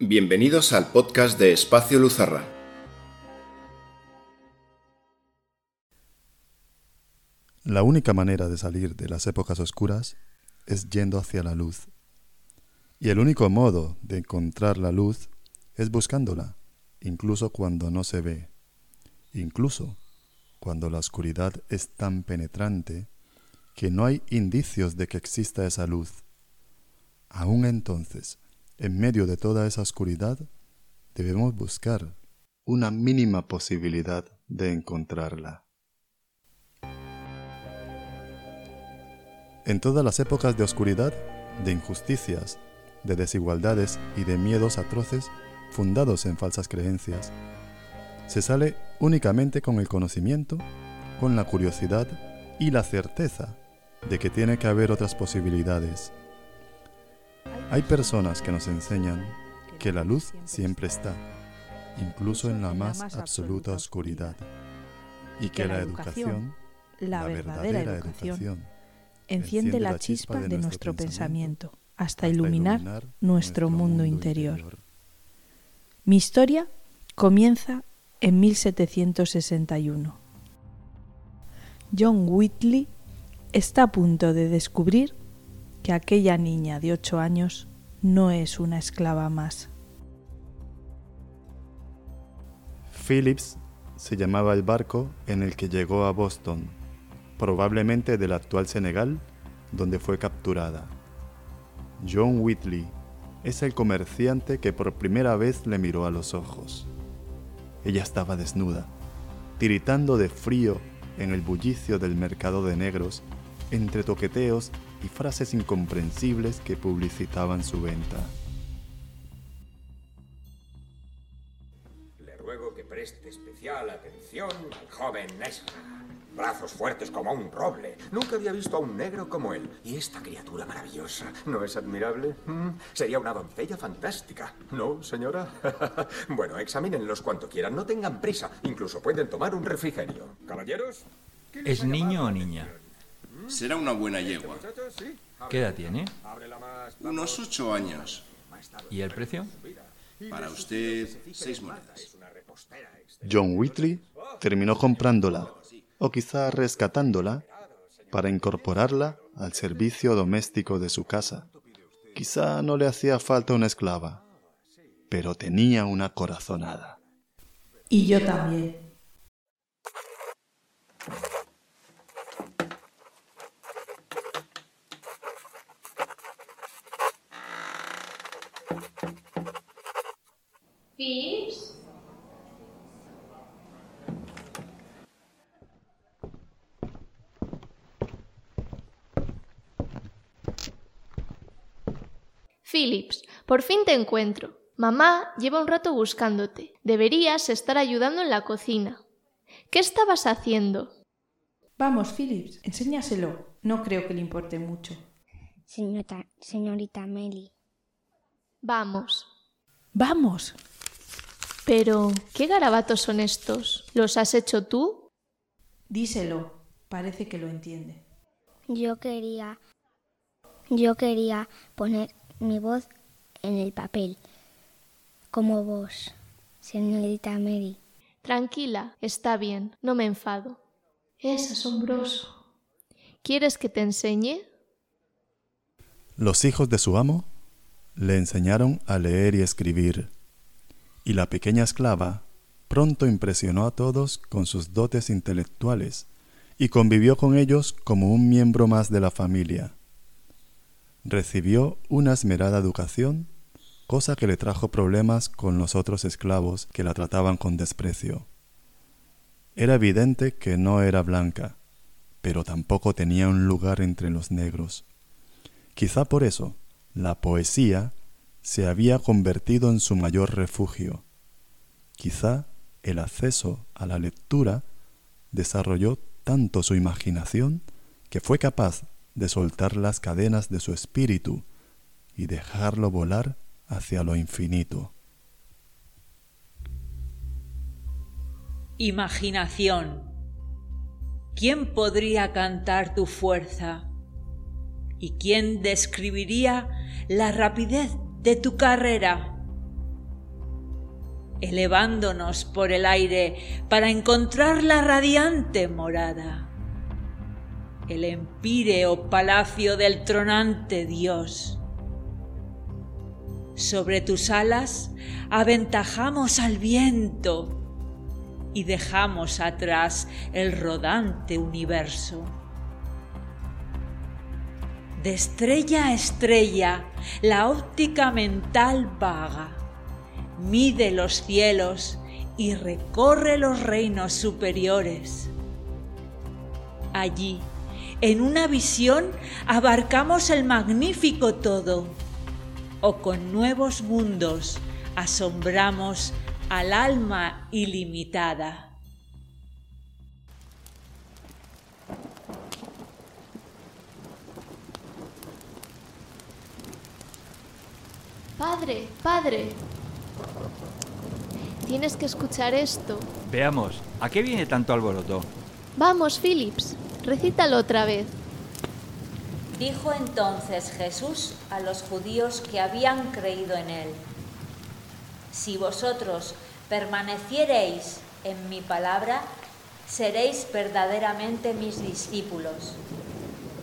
Bienvenidos al podcast de Espacio Luzarra. La única manera de salir de las épocas oscuras es yendo hacia la luz. Y el único modo de encontrar la luz es buscándola, incluso cuando no se ve, incluso cuando la oscuridad es tan penetrante que no hay indicios de que exista esa luz. Aún entonces, en medio de toda esa oscuridad, debemos buscar una mínima posibilidad de encontrarla. En todas las épocas de oscuridad, de injusticias, de desigualdades y de miedos atroces fundados en falsas creencias, se sale únicamente con el conocimiento, con la curiosidad y la certeza de que tiene que haber otras posibilidades. Hay personas que nos enseñan que la luz siempre está, incluso en la más absoluta oscuridad, y que la educación, la verdadera educación, enciende la chispa de nuestro pensamiento hasta iluminar nuestro mundo interior. Mi historia comienza en 1761. John Whitley está a punto de descubrir que aquella niña de ocho años no es una esclava más. Phillips se llamaba el barco en el que llegó a Boston, probablemente del actual Senegal, donde fue capturada. John Whitley es el comerciante que por primera vez le miró a los ojos. Ella estaba desnuda, tiritando de frío en el bullicio del mercado de negros, entre toqueteos y frases incomprensibles que publicitaban su venta. Le ruego que preste especial atención al joven Ezra. Brazos fuertes como un roble. Nunca había visto a un negro como él. Y esta criatura maravillosa. ¿No es admirable? ¿Mm? Sería una doncella fantástica. ¿No, señora? bueno, examínenlos cuanto quieran. No tengan prisa. Incluso pueden tomar un refrigerio. Caballeros. ¿Es niño o niña? Será una buena yegua. ¿Qué edad tiene? Unos ocho años. ¿Y el precio? Para usted, seis monedas. John Whitley terminó comprándola, o quizá rescatándola, para incorporarla al servicio doméstico de su casa. Quizá no le hacía falta una esclava, pero tenía una corazonada. Y yo también. Phillips. Phillips, por fin te encuentro. Mamá lleva un rato buscándote. Deberías estar ayudando en la cocina. ¿Qué estabas haciendo? Vamos, Phillips, enséñaselo. No creo que le importe mucho. Señorita, señorita Meli. Vamos. Vamos. Pero, ¿qué garabatos son estos? ¿Los has hecho tú? Díselo. Parece que lo entiende. Yo quería. Yo quería poner mi voz en el papel. Como vos, señorita Mary. Tranquila, está bien, no me enfado. Es asombroso. ¿Quieres que te enseñe? Los hijos de su amo le enseñaron a leer y escribir, y la pequeña esclava pronto impresionó a todos con sus dotes intelectuales y convivió con ellos como un miembro más de la familia. Recibió una esmerada educación, cosa que le trajo problemas con los otros esclavos que la trataban con desprecio. Era evidente que no era blanca, pero tampoco tenía un lugar entre los negros. Quizá por eso la poesía se había convertido en su mayor refugio. Quizá el acceso a la lectura desarrolló tanto su imaginación que fue capaz de soltar las cadenas de su espíritu y dejarlo volar hacia lo infinito. Imaginación. ¿Quién podría cantar tu fuerza? ¿Y quién describiría la rapidez de tu carrera? elevándonos por el aire para encontrar la radiante morada, el empíreo palacio del tronante Dios. Sobre tus alas aventajamos al viento y dejamos atrás el rodante universo. De estrella a estrella, la óptica mental vaga, mide los cielos y recorre los reinos superiores. Allí, en una visión, abarcamos el magnífico todo, o con nuevos mundos asombramos al alma ilimitada. Padre, padre. Tienes que escuchar esto. Veamos, ¿a qué viene tanto alboroto? Vamos, Phillips, recítalo otra vez. Dijo entonces Jesús a los judíos que habían creído en él, Si vosotros permaneciereis en mi palabra, seréis verdaderamente mis discípulos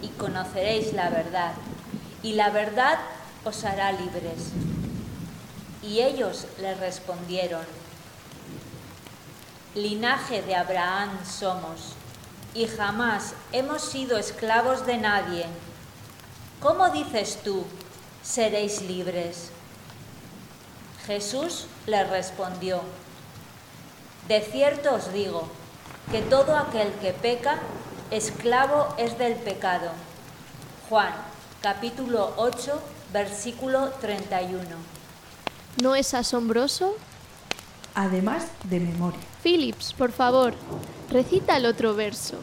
y conoceréis la verdad, y la verdad os hará libres. Y ellos le respondieron, Linaje de Abraham somos, y jamás hemos sido esclavos de nadie. ¿Cómo dices tú, seréis libres? Jesús le respondió, De cierto os digo, que todo aquel que peca, esclavo es del pecado. Juan, capítulo 8, versículo 31. ¿No es asombroso? Además de memoria. Phillips, por favor, recita el otro verso.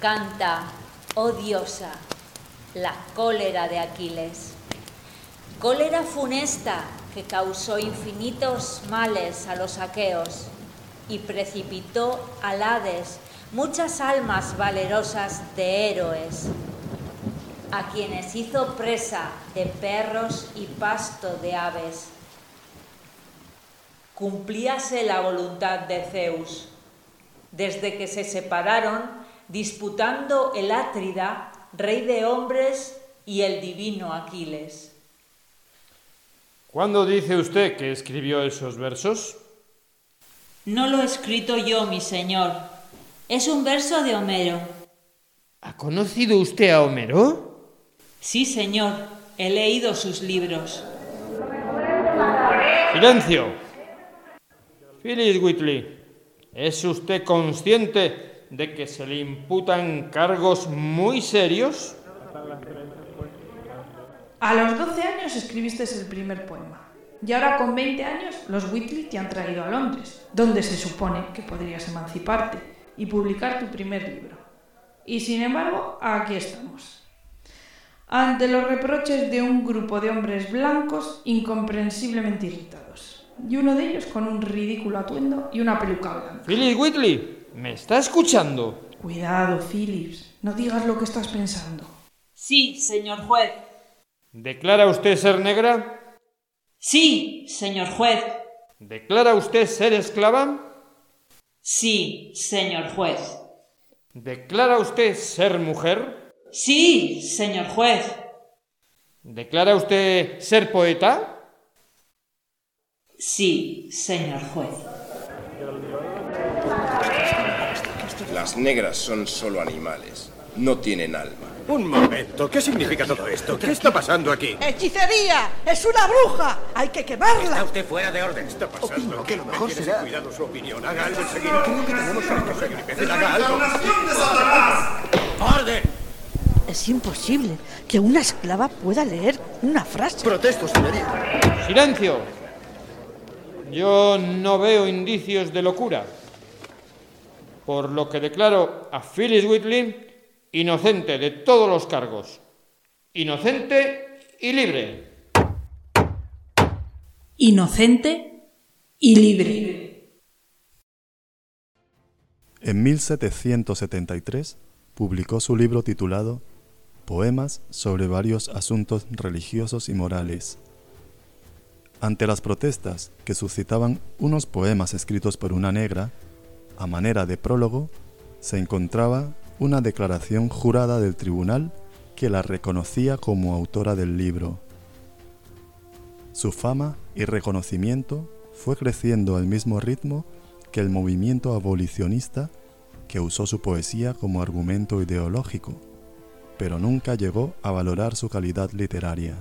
Canta, oh diosa, la cólera de Aquiles. Cólera funesta que causó infinitos males a los aqueos y precipitó al Hades muchas almas valerosas de héroes, a quienes hizo presa de perros y pasto de aves. Cumplíase la voluntad de Zeus, desde que se separaron, disputando el Átrida, rey de hombres, y el divino Aquiles. ¿Cuándo dice usted que escribió esos versos? No lo he escrito yo, mi señor. Es un verso de Homero. ¿Ha conocido usted a Homero? Sí, señor. He leído sus libros. Silencio. Phyllis Whitley, ¿es usted consciente de que se le imputan cargos muy serios? A los 12 años escribiste el primer poema. Y ahora con 20 años los Whitley te han traído a Londres, donde se supone que podrías emanciparte y publicar tu primer libro. Y sin embargo, aquí estamos. Ante los reproches de un grupo de hombres blancos incomprensiblemente irritados. Y uno de ellos con un ridículo atuendo y una peluca blanca. Phyllis Whitley, ¿me está escuchando? Cuidado, Phillips. No digas lo que estás pensando. Sí, señor juez. ¿Declara usted ser negra? Sí, señor juez. ¿Declara usted ser esclava? Sí, señor juez. ¿Declara usted ser mujer? Sí, señor juez. ¿Declara usted ser poeta? Sí, señor juez. Las negras son solo animales, no tienen alma. Un momento, ¿qué significa todo esto? ¿Qué está pasando aquí? ¡Hechicería! ¡Es una bruja! ¡Hay que quemarla! Está usted fuera de orden. ¿Qué está pasando? que lo mejor será... cuidado su opinión. Haga algo enseguida. Creo que tenemos que. Haga algo. ¡Orden! Es imposible que una esclava pueda leer una frase. Protesto, señoría. ¡Silencio! Yo no veo indicios de locura. Por lo que declaro a Phyllis Whitley inocente de todos los cargos. Inocente y libre. Inocente y libre. En 1773 publicó su libro titulado Poemas sobre varios asuntos religiosos y morales, Ante las protestas que suscitaban unos poemas escritos por una negra, a manera de prólogo, se encontraba una declaración jurada del tribunal que la reconocía como autora del libro. Su fama y reconocimiento fue creciendo al mismo ritmo que el movimiento abolicionista que usó su poesía como argumento ideológico, pero nunca llegó a valorar su calidad literaria.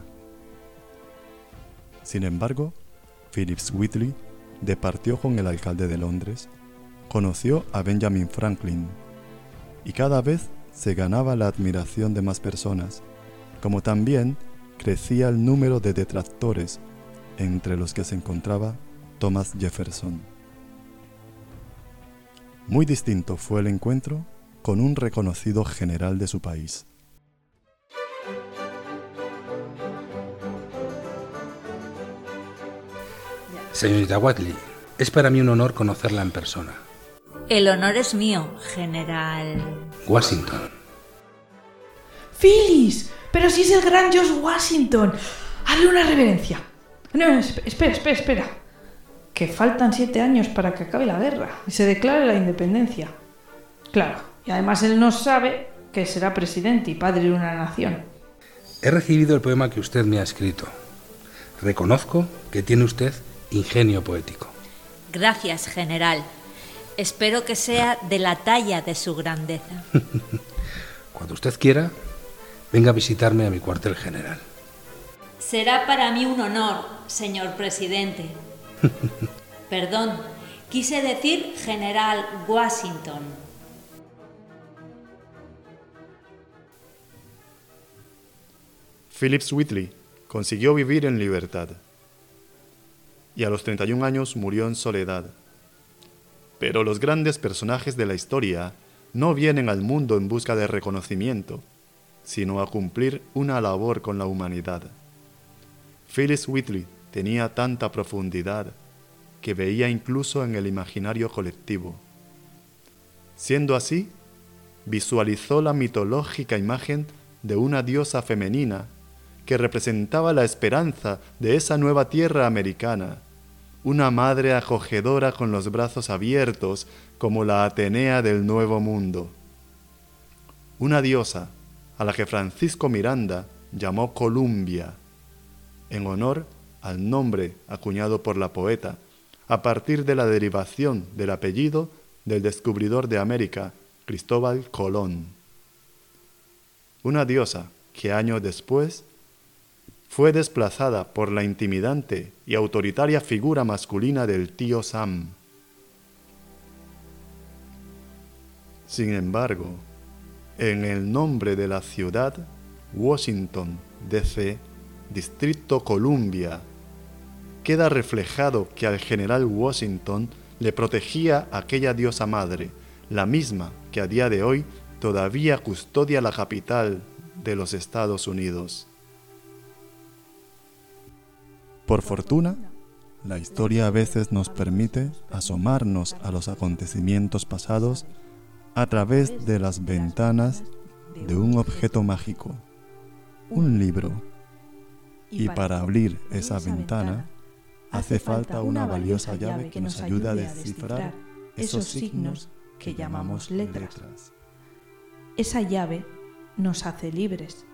Sin embargo, Phillips Whitley departió con el alcalde de Londres, conoció a Benjamin Franklin y cada vez se ganaba la admiración de más personas, como también crecía el número de detractores, entre los que se encontraba Thomas Jefferson. Muy distinto fue el encuentro con un reconocido general de su país. Señorita Watley, es para mí un honor conocerla en persona. El honor es mío, general. Washington. ¡Phyllis! Pero si es el gran George Washington. Hazle una reverencia. No, espera, espera, espera. Que faltan siete años para que acabe la guerra y se declare la independencia. Claro, y además él no sabe que será presidente y padre de una nación. He recibido el poema que usted me ha escrito. Reconozco que tiene usted ingenio poético. Gracias, general. Espero que sea de la talla de su grandeza. Cuando usted quiera, venga a visitarme a mi cuartel general. Será para mí un honor, señor presidente. Perdón, quise decir general Washington. Phillips Whitley consiguió vivir en libertad y a los 31 años murió en soledad. Pero los grandes personajes de la historia no vienen al mundo en busca de reconocimiento, sino a cumplir una labor con la humanidad. Phyllis Whitley tenía tanta profundidad que veía incluso en el imaginario colectivo. Siendo así, visualizó la mitológica imagen de una diosa femenina que representaba la esperanza de esa nueva tierra americana, una madre acogedora con los brazos abiertos como la Atenea del Nuevo Mundo. Una diosa a la que Francisco Miranda llamó Columbia, en honor al nombre acuñado por la poeta, a partir de la derivación del apellido del descubridor de América, Cristóbal Colón. Una diosa que años después fue desplazada por la intimidante y autoritaria figura masculina del tío Sam. Sin embargo, en el nombre de la ciudad, Washington, D.C., Distrito Columbia, queda reflejado que al general Washington le protegía aquella diosa madre, la misma que a día de hoy todavía custodia la capital de los Estados Unidos. Por fortuna, la historia a veces nos permite asomarnos a los acontecimientos pasados a través de las ventanas de un objeto mágico, un libro. Y para abrir esa ventana hace falta una valiosa llave que nos ayude a descifrar esos signos que llamamos letras. Esa llave nos hace libres.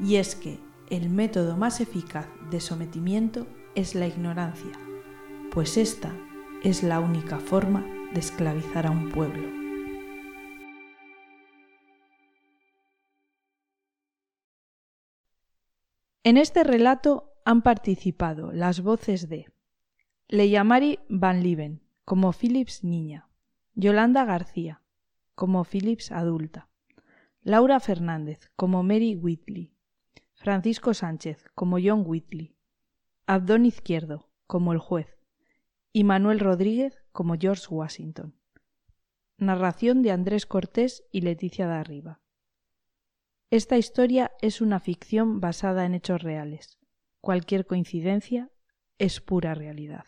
Y es que el método más eficaz de sometimiento es la ignorancia, pues esta es la única forma de esclavizar a un pueblo. En este relato han participado las voces de Leyamari Van Lieven como Philips niña, Yolanda García como Philips adulta, Laura Fernández como Mary Whitley, Francisco Sánchez como John Whitley, Abdón Izquierdo como el juez y Manuel Rodríguez como George Washington. Narración de Andrés Cortés y Leticia de Arriba. Esta historia es una ficción basada en hechos reales. Cualquier coincidencia es pura realidad.